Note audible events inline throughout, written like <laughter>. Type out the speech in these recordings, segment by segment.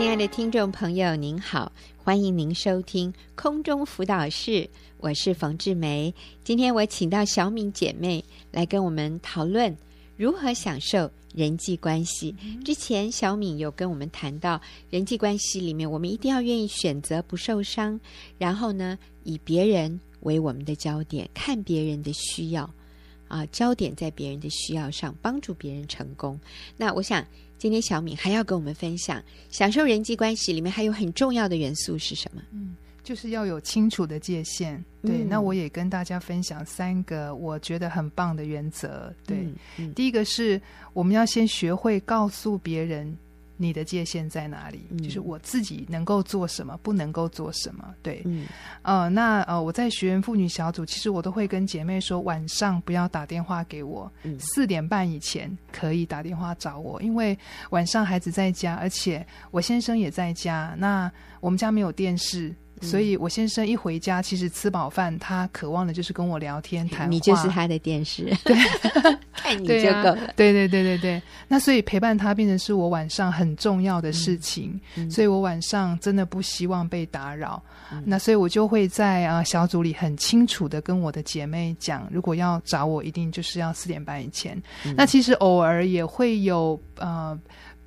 亲爱的听众朋友，您好，欢迎您收听空中辅导室，我是冯志梅。今天我请到小敏姐妹来跟我们讨论如何享受人际关系。之前小敏有跟我们谈到人际关系里面，我们一定要愿意选择不受伤，然后呢，以别人为我们的焦点，看别人的需要。啊，焦点在别人的需要上，帮助别人成功。那我想，今天小敏还要跟我们分享，享受人际关系里面还有很重要的元素是什么？嗯，就是要有清楚的界限。对，嗯、那我也跟大家分享三个我觉得很棒的原则。对，嗯嗯、第一个是我们要先学会告诉别人。你的界限在哪里？嗯、就是我自己能够做什么，不能够做什么。对，嗯，呃，那呃，我在学员妇女小组，其实我都会跟姐妹说，晚上不要打电话给我，四、嗯、点半以前可以打电话找我，因为晚上孩子在家，而且我先生也在家。那我们家没有电视。所以，我先生一回家，其实吃饱饭，他渴望的就是跟我聊天 <laughs> 谈话。你就是他的电视，<laughs> 对，<laughs> 看你就够了。对对对对对。那所以陪伴他变成是我晚上很重要的事情，嗯、所以我晚上真的不希望被打扰。嗯、那所以我就会在啊小组里很清楚的跟我的姐妹讲，如果要找我，一定就是要四点半以前。嗯、那其实偶尔也会有呃。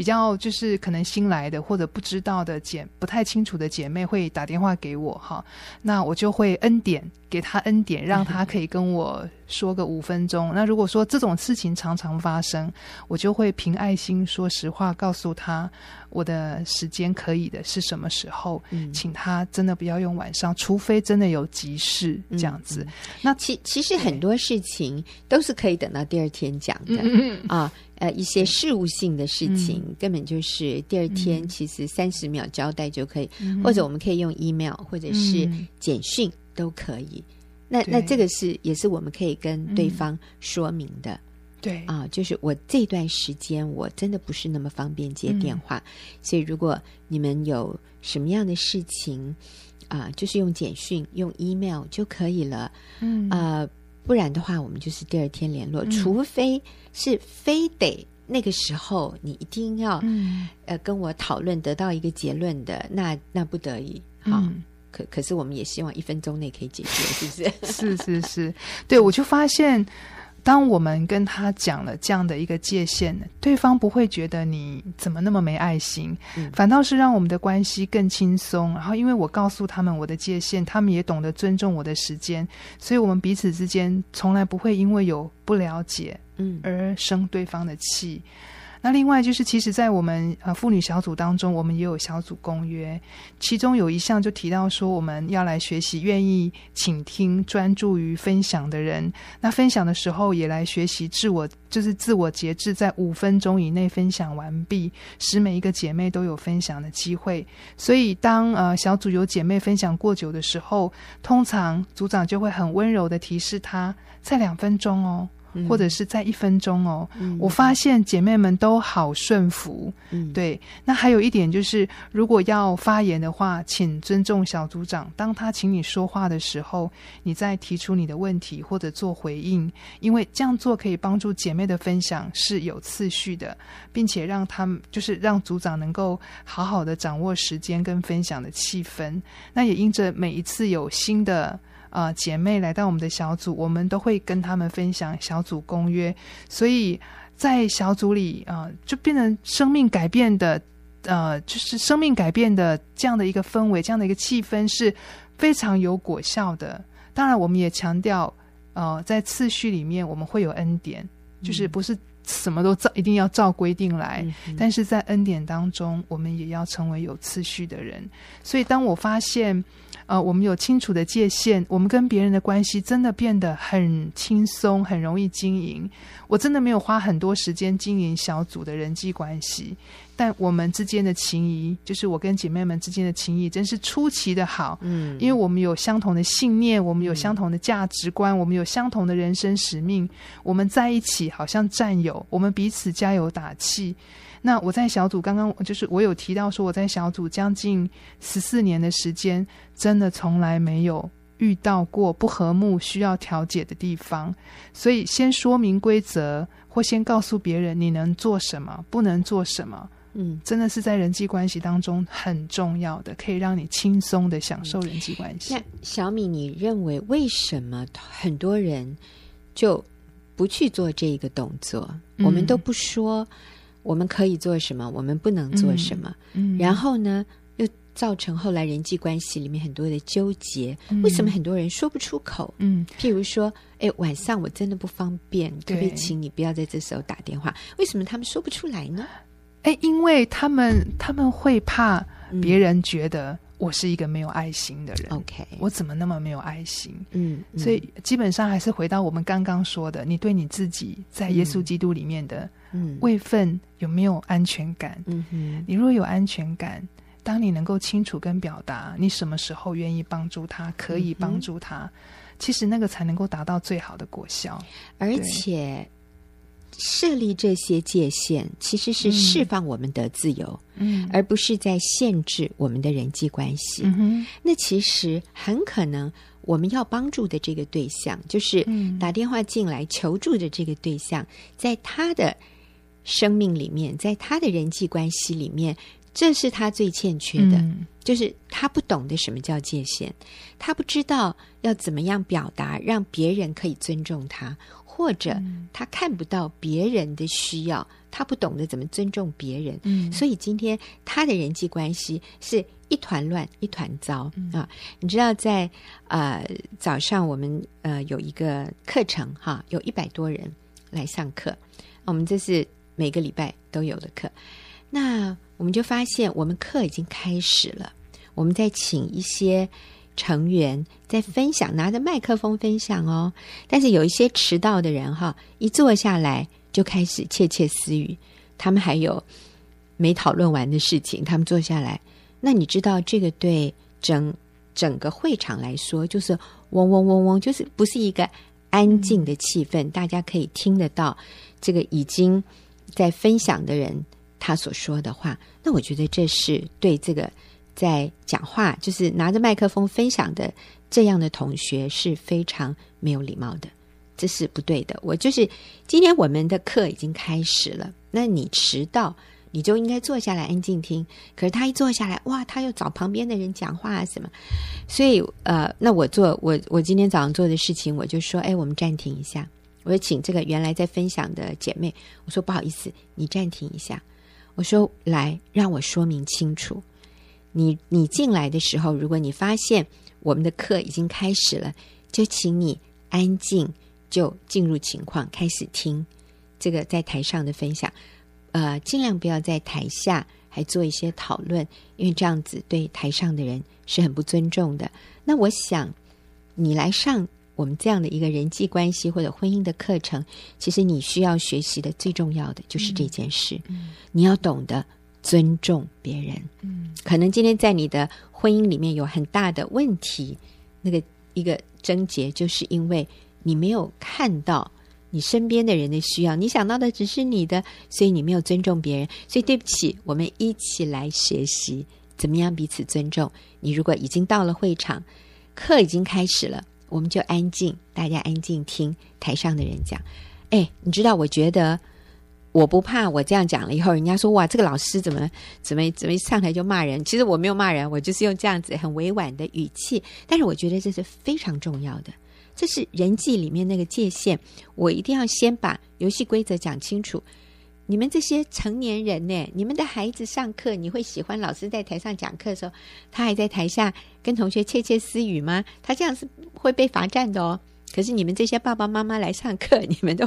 比较就是可能新来的或者不知道的姐不太清楚的姐妹会打电话给我哈，那我就会恩典给她恩典，让她可以跟我说个五分钟。<laughs> 那如果说这种事情常常发生，我就会凭爱心说实话告诉她，我的时间可以的是什么时候，嗯、请她真的不要用晚上，除非真的有急事这样子。嗯嗯、那其其实很多事情都是可以等到第二天讲的、嗯、啊。呃，一些事务性的事情，嗯、根本就是第二天，其实三十秒交代就可以，嗯、或者我们可以用 email 或者是简讯都可以。嗯、那那这个是也是我们可以跟对方说明的，嗯、对。啊，就是我这段时间我真的不是那么方便接电话，嗯、所以如果你们有什么样的事情啊，就是用简讯、用 email 就可以了。嗯。啊。不然的话，我们就是第二天联络，嗯、除非是非得那个时候你一定要、嗯、呃跟我讨论得到一个结论的，那那不得已好、嗯。可可是我们也希望一分钟内可以解决，是不是？<laughs> 是是是，对，我就发现。当我们跟他讲了这样的一个界限，对方不会觉得你怎么那么没爱心，嗯、反倒是让我们的关系更轻松。然后，因为我告诉他们我的界限，他们也懂得尊重我的时间，所以我们彼此之间从来不会因为有不了解，嗯，而生对方的气。那另外就是，其实，在我们呃妇女小组当中，我们也有小组公约，其中有一项就提到说，我们要来学习愿意倾听、专注于分享的人。那分享的时候，也来学习自我，就是自我节制，在五分钟以内分享完毕，使每一个姐妹都有分享的机会。所以，当呃小组有姐妹分享过久的时候，通常组长就会很温柔的提示她，再两分钟哦。或者是在一分钟哦，嗯、我发现姐妹们都好顺服。嗯，对。那还有一点就是，如果要发言的话，请尊重小组长。当他请你说话的时候，你再提出你的问题或者做回应，因为这样做可以帮助姐妹的分享是有次序的，并且让他们就是让组长能够好好的掌握时间跟分享的气氛。那也因着每一次有新的。啊、呃，姐妹来到我们的小组，我们都会跟他们分享小组公约，所以在小组里啊、呃，就变成生命改变的，呃，就是生命改变的这样的一个氛围，这样的一个气氛是非常有果效的。当然，我们也强调，呃，在次序里面我们会有恩典，就是不是什么都照一定要照规定来，嗯、但是在恩典当中，我们也要成为有次序的人。所以，当我发现。呃，我们有清楚的界限，我们跟别人的关系真的变得很轻松，很容易经营。我真的没有花很多时间经营小组的人际关系，但我们之间的情谊，就是我跟姐妹们之间的情谊，真是出奇的好。嗯，因为我们有相同的信念，我们有相同的价值观，我们有相同的人生使命，我们在一起好像战友，我们彼此加油打气。那我在小组刚刚就是我有提到说，我在小组将近十四年的时间，真的从来没有遇到过不和睦需要调解的地方。所以先说明规则，或先告诉别人你能做什么，不能做什么，嗯，真的是在人际关系当中很重要的，可以让你轻松的享受人际关系。那小米，你认为为什么很多人就不去做这个动作？嗯、我们都不说我们可以做什么，我们不能做什么，嗯，然后呢，又造成后来人际关系里面很多的纠结。嗯、为什么很多人说不出口？嗯，譬如说，哎，晚上我真的不方便，可不可以请你不要在这时候打电话？为什么他们说不出来呢？哎，因为他们他们会怕别人觉得我是一个没有爱心的人。OK，我怎么那么没有爱心？嗯，所以基本上还是回到我们刚刚说的，你对你自己在耶稣基督里面的位分有没有安全感？嗯哼，你若有安全感，当你能够清楚跟表达你什么时候愿意帮助他，可以帮助他，嗯、其实那个才能够达到最好的果效，而且。设立这些界限，其实是释放我们的自由，嗯，而不是在限制我们的人际关系。那其实很可能我们要帮助的这个对象，就是打电话进来求助的这个对象，在他的生命里面，在他的人际关系里面，这是他最欠缺的，嗯，就是他不懂得什么叫界限，他不知道要怎么样表达，让别人可以尊重他。或者他看不到别人的需要，他不懂得怎么尊重别人，嗯，所以今天他的人际关系是一团乱、一团糟，嗯，啊！你知道在，在呃早上我们呃有一个课程哈，有一百多人来上课，我们这是每个礼拜都有的课，那我们就发现我们课已经开始了，我们在请一些。成员在分享，拿着麦克风分享哦。但是有一些迟到的人哈，一坐下来就开始窃窃私语。他们还有没讨论完的事情，他们坐下来。那你知道这个对整整个会场来说，就是嗡嗡嗡嗡，就是不是一个安静的气氛，大家可以听得到这个已经在分享的人他所说的话。那我觉得这是对这个。在讲话，就是拿着麦克风分享的这样的同学是非常没有礼貌的，这是不对的。我就是今天我们的课已经开始了，那你迟到，你就应该坐下来安静听。可是他一坐下来，哇，他又找旁边的人讲话啊什么，所以呃，那我做我我今天早上做的事情，我就说，哎，我们暂停一下，我请这个原来在分享的姐妹，我说不好意思，你暂停一下，我说来让我说明清楚。你你进来的时候，如果你发现我们的课已经开始了，就请你安静，就进入情况，开始听这个在台上的分享。呃，尽量不要在台下还做一些讨论，因为这样子对台上的人是很不尊重的。那我想，你来上我们这样的一个人际关系或者婚姻的课程，其实你需要学习的最重要的就是这件事，嗯嗯、你要懂得。尊重别人，嗯，可能今天在你的婚姻里面有很大的问题，那个一个症结，就是因为你没有看到你身边的人的需要，你想到的只是你的，所以你没有尊重别人。所以对不起，我们一起来学习怎么样彼此尊重。你如果已经到了会场，课已经开始了，我们就安静，大家安静听台上的人讲。哎，你知道，我觉得。我不怕，我这样讲了以后，人家说哇，这个老师怎么怎么怎么一上台就骂人？其实我没有骂人，我就是用这样子很委婉的语气。但是我觉得这是非常重要的，这是人际里面那个界限，我一定要先把游戏规则讲清楚。你们这些成年人呢，你们的孩子上课，你会喜欢老师在台上讲课的时候，他还在台下跟同学窃窃私语吗？他这样是会被罚站的哦。可是你们这些爸爸妈妈来上课，<laughs> 你们都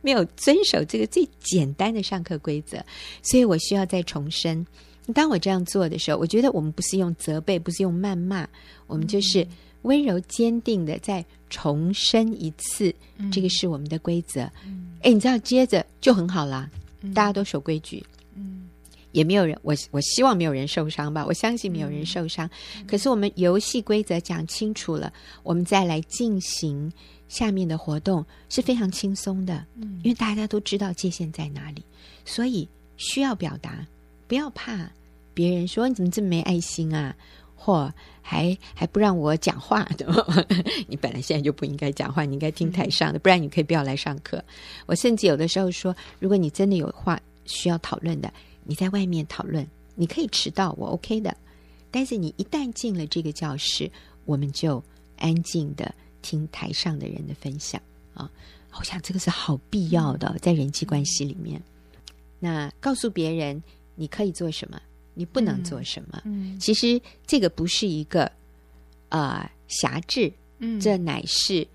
没有遵守这个最简单的上课规则，所以我需要再重申。当我这样做的时候，我觉得我们不是用责备，不是用谩骂，我们就是温柔坚定的再重申一次，这个是我们的规则。哎，你知道，接着就很好啦，大家都守规矩。也没有人，我我希望没有人受伤吧，我相信没有人受伤。嗯、可是我们游戏规则讲清楚了，我们再来进行下面的活动是非常轻松的，嗯、因为大家都知道界限在哪里，所以需要表达，不要怕别人说你怎么这么没爱心啊，或还还不让我讲话的，<laughs> 你本来现在就不应该讲话，你应该听台上的，不然你可以不要来上课。我甚至有的时候说，如果你真的有话需要讨论的。你在外面讨论，你可以迟到，我 OK 的。但是你一旦进了这个教室，我们就安静的听台上的人的分享啊。我想这个是好必要的，在人际关系里面。那告诉别人你可以做什么，你不能做什么。嗯，其实这个不是一个呃辖制，嗯，这乃是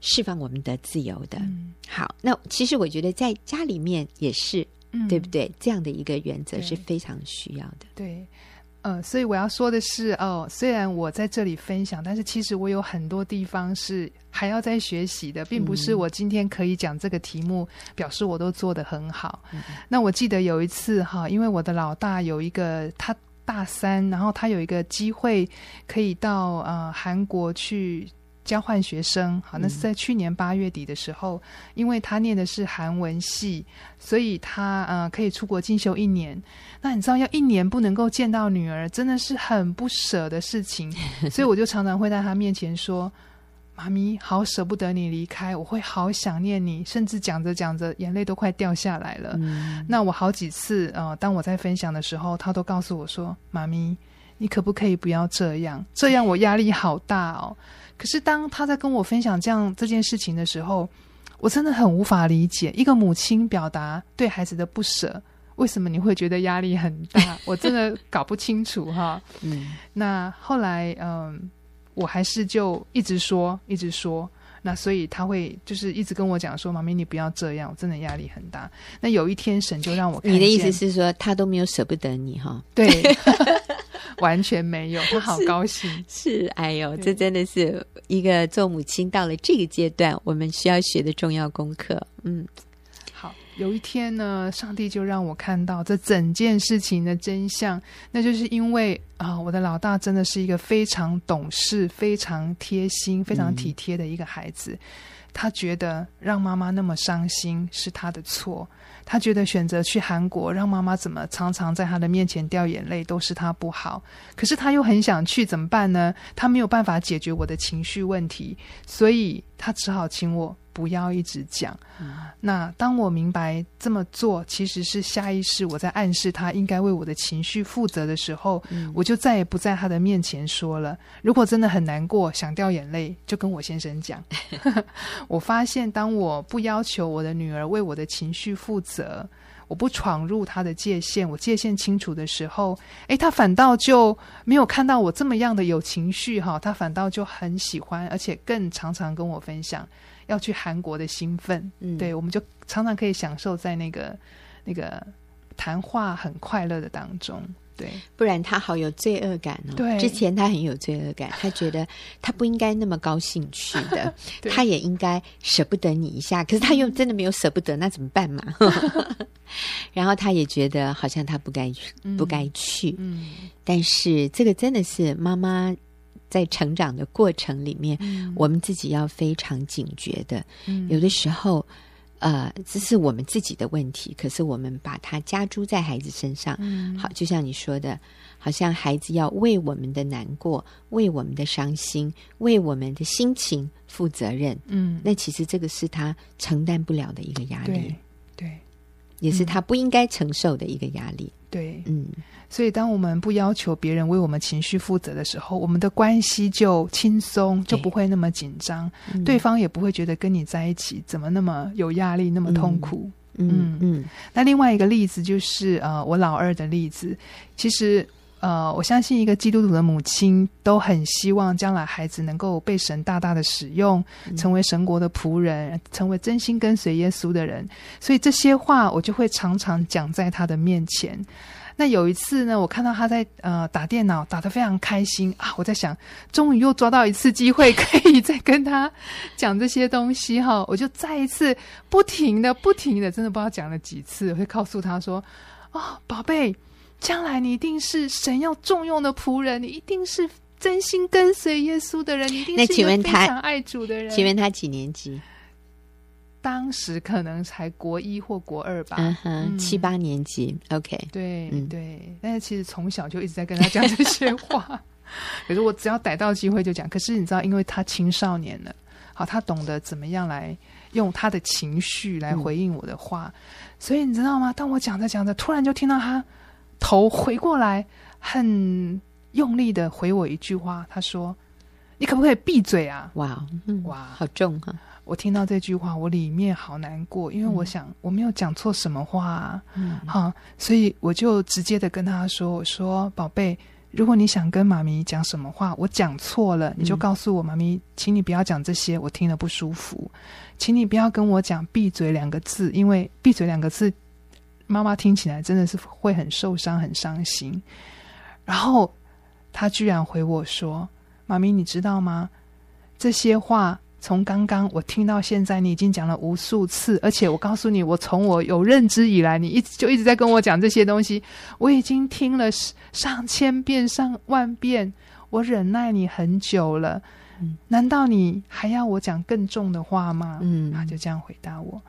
释放我们的自由的。嗯，好，那其实我觉得在家里面也是，嗯，对不对？这样的一个原则是非常需要的。对。呃，所以我要说的是，哦，虽然我在这里分享，但是其实我有很多地方是还要再学习的，并不是我今天可以讲这个题目，嗯、表示我都做得很好。嗯、那我记得有一次哈，因为我的老大有一个他大三，然后他有一个机会可以到呃韩国去。交换学生，好，那是在去年八月底的时候，嗯、因为他念的是韩文系，所以他呃可以出国进修一年。那你知道，要一年不能够见到女儿，真的是很不舍的事情。<laughs> 所以我就常常会在他面前说：“妈咪，好舍不得你离开，我会好想念你。<laughs> ”甚至讲着讲着，眼泪都快掉下来了。嗯、那我好几次呃，当我在分享的时候，他都告诉我说：“妈咪，你可不可以不要这样？这样我压力好大哦。”可是当他在跟我分享这样这件事情的时候，我真的很无法理解，一个母亲表达对孩子的不舍，为什么你会觉得压力很大？<laughs> 我真的搞不清楚哈。嗯，那后来嗯，我还是就一直说，一直说。那所以他会就是一直跟我讲说：“妈咪，你不要这样，我真的压力很大。”那有一天神就让我你的意思是说他都没有舍不得你哈？对。<laughs> <laughs> 完全没有，他好高兴。是，是，哎呦，这真的是一个做母亲到了这个阶段，我们需要学的重要功课。嗯，好，有一天呢，上帝就让我看到这整件事情的真相，那就是因为啊，我的老大真的是一个非常懂事、非常贴心、非常体贴的一个孩子。嗯他觉得让妈妈那么伤心是他的错，他觉得选择去韩国让妈妈怎么常常在他的面前掉眼泪都是他不好，可是他又很想去，怎么办呢？他没有办法解决我的情绪问题，所以他只好请我。不要一直讲。嗯、那当我明白这么做其实是下意识我在暗示他应该为我的情绪负责的时候，嗯、我就再也不在他的面前说了。如果真的很难过，想掉眼泪，就跟我先生讲。<laughs> 我发现，当我不要求我的女儿为我的情绪负责，我不闯入她的界限，我界限清楚的时候，诶，他反倒就没有看到我这么样的有情绪哈，他反倒就很喜欢，而且更常常跟我分享。要去韩国的兴奋，嗯，对，我们就常常可以享受在那个那个谈话很快乐的当中，对，不然他好有罪恶感哦。对，之前他很有罪恶感，他觉得他不应该那么高兴去的，<laughs> 他也应该舍不得你一下，可是他又真的没有舍不得，那怎么办嘛？<laughs> 然后他也觉得好像他不该去，不该去，嗯，嗯，但是这个真的是妈妈。在成长的过程里面，嗯、我们自己要非常警觉的。嗯、有的时候，呃，这是我们自己的问题，可是我们把它加诸在孩子身上。嗯、好，就像你说的，好像孩子要为我们的难过、为我们的伤心、为我们的心情负责任。嗯，那其实这个是他承担不了的一个压力，对，对，也是他不应该承受的一个压力。对，嗯。所以，当我们不要求别人为我们情绪负责的时候，我们的关系就轻松，就不会那么紧张，对，对方也不会觉得跟你在一起怎么那么有压力，那么痛苦。嗯嗯。嗯嗯，那另外一个例子就是呃，我老二的例子。其实呃，我相信一个基督徒的母亲都很希望将来孩子能够被神大大的使用，成为神国的仆人，成为真心跟随耶稣的人。所以这些话我就会常常讲在他的面前。那有一次呢，我看到他在呃打电脑，打得非常开心啊！我在想，终于又抓到一次机会，可以再跟他讲这些东西哈！我就再一次不停的、不停的，真的不知道讲了几次，我会告诉他说：“哦，宝贝，将来你一定是神要重用的仆人，你一定是真心跟随耶稣的人，你一定是一个非常爱主的人。”请问他几年级？当时可能才国一或国二吧，嗯哼，七八年级，OK，对、嗯、对，但是其实从小就一直在跟他讲这些话，<laughs> 可是我只要逮到机会就讲。可是你知道，因为他青少年了，好，他懂得怎么样来用他的情绪来回应我的话。嗯、所以你知道吗？当我讲着讲着，突然就听到他头回过来，很用力的回我一句话，他说：“你可不可以闭嘴啊？”哇，嗯、哇，好重、啊！我听到这句话，我里面好难过，因为我想我没有讲错什么话、啊，嗯，好，所以我就直接的跟他说：“我说，宝贝。”如果你想跟妈咪讲什么话，我讲错了，你就告诉我，妈咪，请你不要讲这些，我听了不舒服，请你不要跟我讲“闭嘴”两个字，因为“闭嘴”两个字，妈妈听起来真的是会很受伤、很伤心。然后他居然回我说：“妈咪，你知道吗？这些话。”从刚刚我听到现在，你已经讲了无数次，而且我告诉你，我从我有认知以来，你一直就一直在跟我讲这些东西，我已经听了上千遍、上万遍，我忍耐你很久了，嗯，难道你还要我讲更重的话吗？嗯，他就这样回答我。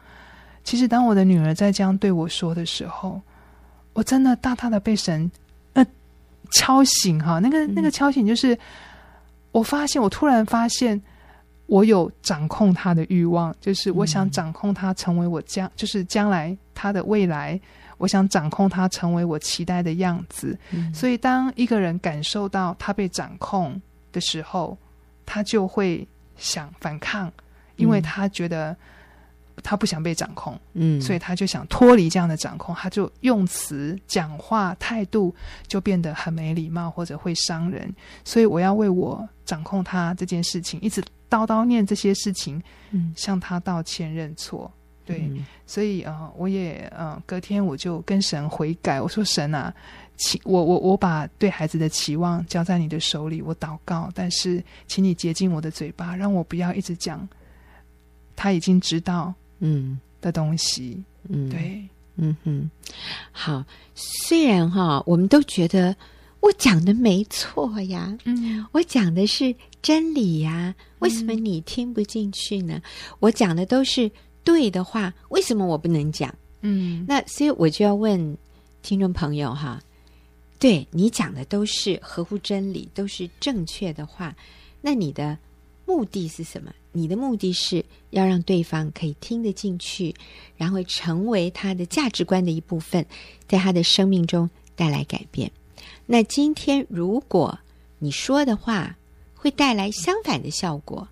其实，当我的女儿在这样对我说的时候，我真的大大的被神呃敲醒哈，那个那个敲醒就是，我发现，我突然发现。我有掌控他的欲望，就是我想掌控他成为我将，嗯、就是将来他的未来，我想掌控他成为我期待的样子。嗯、所以，当一个人感受到他被掌控的时候，他就会想反抗，因为他觉得他不想被掌控，嗯，所以他就想脱离这样的掌控，他就用词、讲话态度就变得很没礼貌，或者会伤人。所以，我要为我掌控他这件事情一直。叨叨念这些事情，嗯，向他道歉认错，对，嗯、所以啊、呃，我也嗯、呃，隔天我就跟神悔改，我说神啊，请我我我把对孩子的期望交在你的手里，我祷告，但是请你洁净我的嘴巴，让我不要一直讲他已经知道嗯的东西，嗯，对，嗯哼，好，虽然哈，我们都觉得。我讲的没错呀，嗯，我讲的是真理呀，为什么你听不进去呢？嗯，我讲的都是对的话，为什么我不能讲？嗯，那所以我就要问听众朋友哈，对你讲的都是合乎真理，都是正确的话，那你的目的是什么？你的目的是要让对方可以听得进去，然后成为他的价值观的一部分，在他的生命中带来改变。那今天，如果你说的话会带来相反的效果，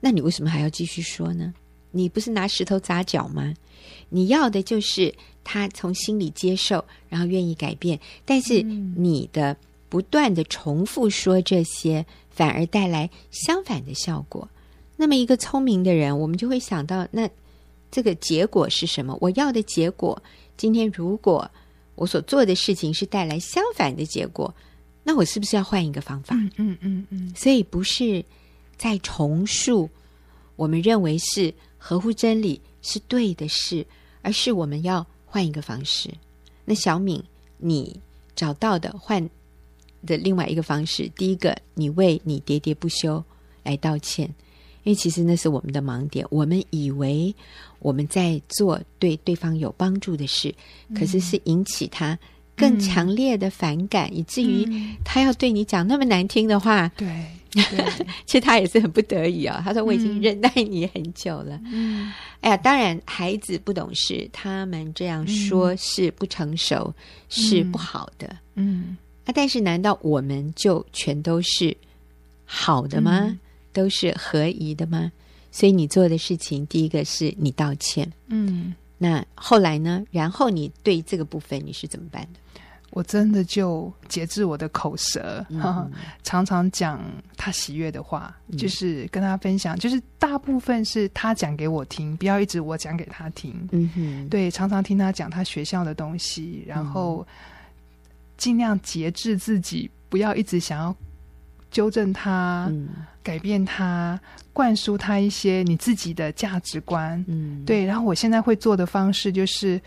那你为什么还要继续说呢？你不是拿石头砸脚吗？你要的就是他从心里接受，然后愿意改变。但是你的不断的重复说这些，反而带来相反的效果。那么，一个聪明的人，我们就会想到，那这个结果是什么？我要的结果，今天如果。我所做的事情是带来相反的结果，那我是不是要换一个方法？嗯嗯嗯。所以不是在重述我们认为是合乎真理是对的事，而是我们要换一个方式。那小敏，你找到的换的另外一个方式，第一个，你为你喋喋不休来道歉，因为其实那是我们的盲点，我们以为。我们在做对对方有帮助的事，可是是引起他更强烈的反感，嗯、以至于他要对你讲那么难听的话。对，<laughs> 对其实他也是很不得已啊、哦。他说：“我已经忍耐你很久了。”嗯，哎呀，当然孩子不懂事，他们这样说是不成熟，嗯、是不好的。嗯，啊，但是难道我们就全都是好的吗？嗯、都是合宜的吗？所以你做的事情，第一个是你道歉，嗯，那后来呢？然后你对这个部分你是怎么办的？我真的就节制我的口舌，<laughs> 常常讲他喜悦的话，嗯、就是跟他分享，就是大部分是他讲给我听，不要一直我讲给他听。嗯哼，对，常常听他讲他学校的东西，然后尽量节制自己，不要一直想要。纠正他，嗯、改变他，灌输他一些你自己的价值观。嗯，对。然后我现在会做的方式就是，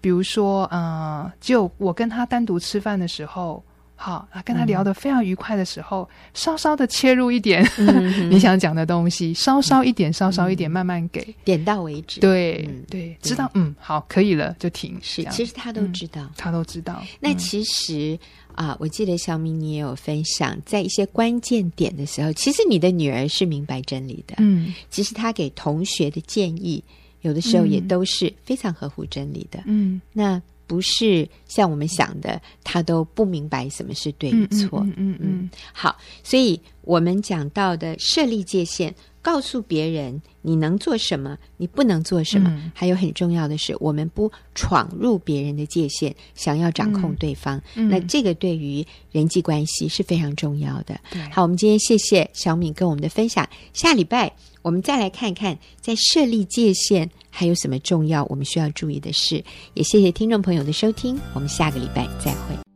比如说，嗯、呃，就我跟他单独吃饭的时候，好，跟他聊得非常愉快的时候，嗯、稍稍的切入一点、嗯、<laughs> 你想讲的东西，稍稍一点，嗯、稍稍一点，慢慢给，点到为止。对、嗯、对，知道，嗯，好，可以了，就停。是，其实他都知道，他都知道。那其实。啊，我记得小敏你也有分享，在一些关键点的时候，其实你的女儿是明白真理的。嗯，其实她给同学的建议，有的时候也都是非常合乎真理的。嗯，那不是像我们想的，他都不明白什么是对与错。嗯嗯嗯，嗯。好，所以我们讲到的设立界限。告诉别人你能做什么，你不能做什么。嗯、还有很重要的是，我们不闯入别人的界限，想要掌控对方。那这个对于人际关系是非常重要的。对好，我们今天谢谢小敏跟我们的分享。下礼拜我们再来看看，在设立界限还有什么重要我们需要注意的事。也谢谢听众朋友的收听，我们下个礼拜再会。